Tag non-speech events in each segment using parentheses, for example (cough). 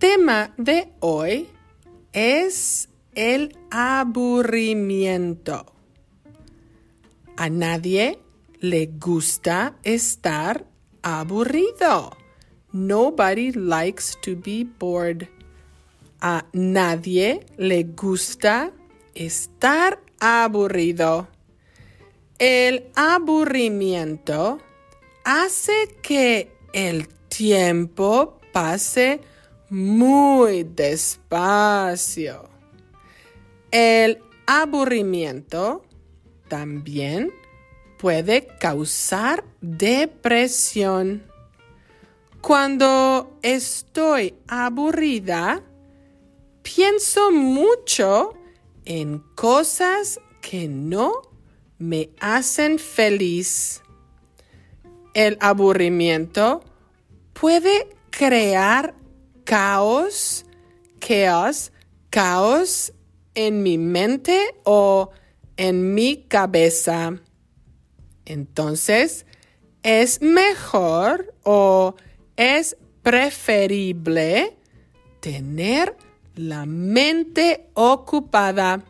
tema de hoy es el aburrimiento. A nadie le gusta estar aburrido. Nobody likes to be bored. A nadie le gusta estar aburrido. El aburrimiento hace que el tiempo pase muy despacio. El aburrimiento también puede causar depresión. Cuando estoy aburrida, pienso mucho en cosas que no me hacen feliz. El aburrimiento puede crear caos, chaos, caos en mi mente o en mi cabeza. Entonces, es mejor o es preferible tener la mente ocupada.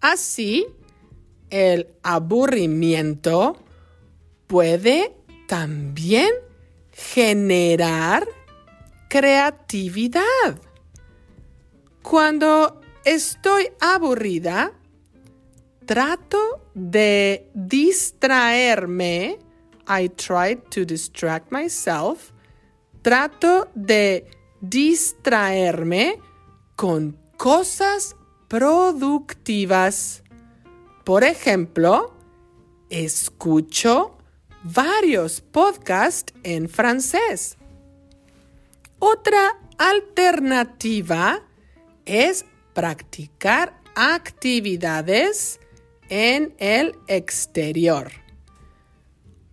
Así, el aburrimiento puede también generar creatividad. Cuando estoy aburrida, trato de distraerme. I try to distract myself. Trato de distraerme con cosas productivas. Por ejemplo, escucho varios podcasts en francés. Otra alternativa es practicar actividades en el exterior.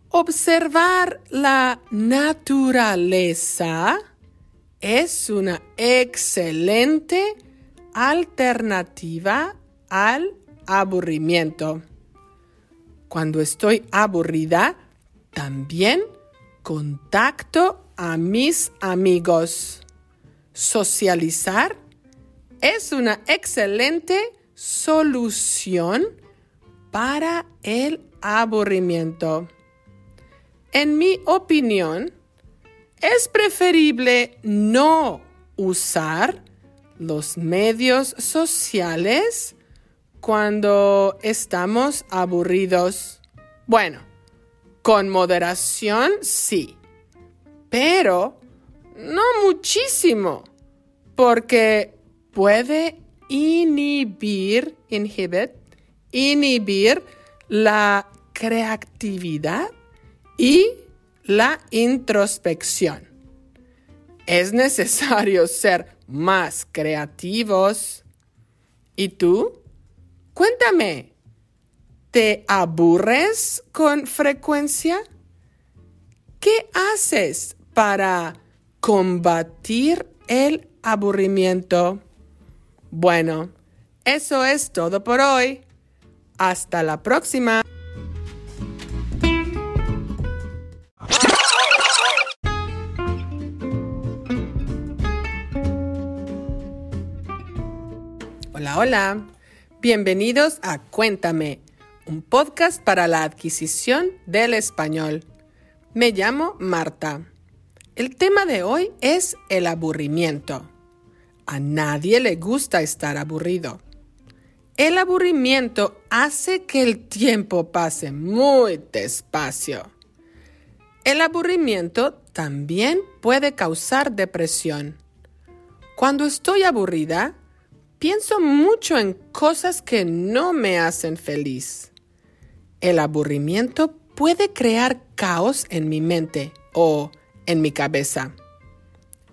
Observar la naturaleza es una excelente alternativa al aburrimiento. Cuando estoy aburrida, también contacto a mis amigos. Socializar es una excelente solución para el aburrimiento. En mi opinión, es preferible no usar los medios sociales cuando estamos aburridos. Bueno, con moderación sí pero no muchísimo, porque puede inhibir, inhibit, inhibir la creatividad y la introspección. Es necesario (laughs) ser más creativos. ¿Y tú? Cuéntame, ¿te aburres con frecuencia? ¿Qué haces para combatir el aburrimiento. Bueno, eso es todo por hoy. Hasta la próxima. Hola, hola. Bienvenidos a Cuéntame, un podcast para la adquisición del español. Me llamo Marta. El tema de hoy es el aburrimiento. A nadie le gusta estar aburrido. El aburrimiento hace que el tiempo pase muy despacio. El aburrimiento también puede causar depresión. Cuando estoy aburrida, pienso mucho en cosas que no me hacen feliz. El aburrimiento puede crear caos en mi mente o en mi cabeza.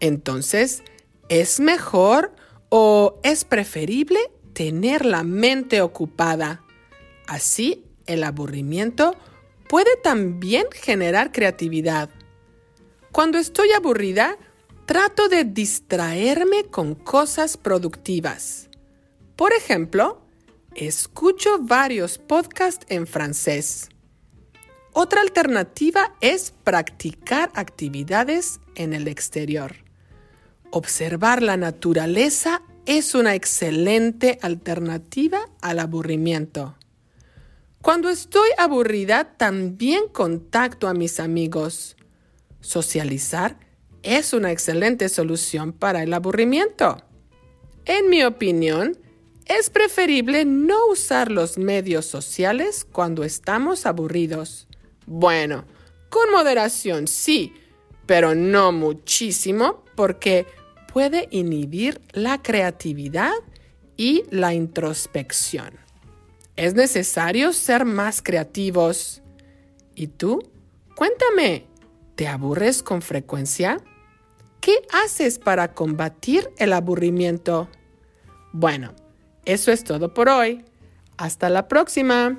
Entonces, Es mejor o es preferible tener la mente ocupada. Así, el aburrimiento puede también generar creatividad. Cuando estoy aburrida, trato de distraerme con cosas productivas. Por ejemplo, escucho varios podcasts en francés. Otra alternativa es practicar actividades en el exterior. Observar la naturaleza es una excelente alternativa al aburrimiento. Cuando estoy aburrida, también contacto a mis amigos. Socializar es una excelente solución para el aburrimiento. En mi opinión, es preferible no usar los medios sociales cuando estamos aburridos. Bueno, con moderación sí, pero no muchísimo porque puede inhibir la creatividad y la introspección. Es necesario ser más creativos. ¿Y tú? Cuéntame, ¿te aburres con frecuencia? ¿Qué haces para combatir el aburrimiento? Bueno, eso es todo por hoy. Hasta la próxima.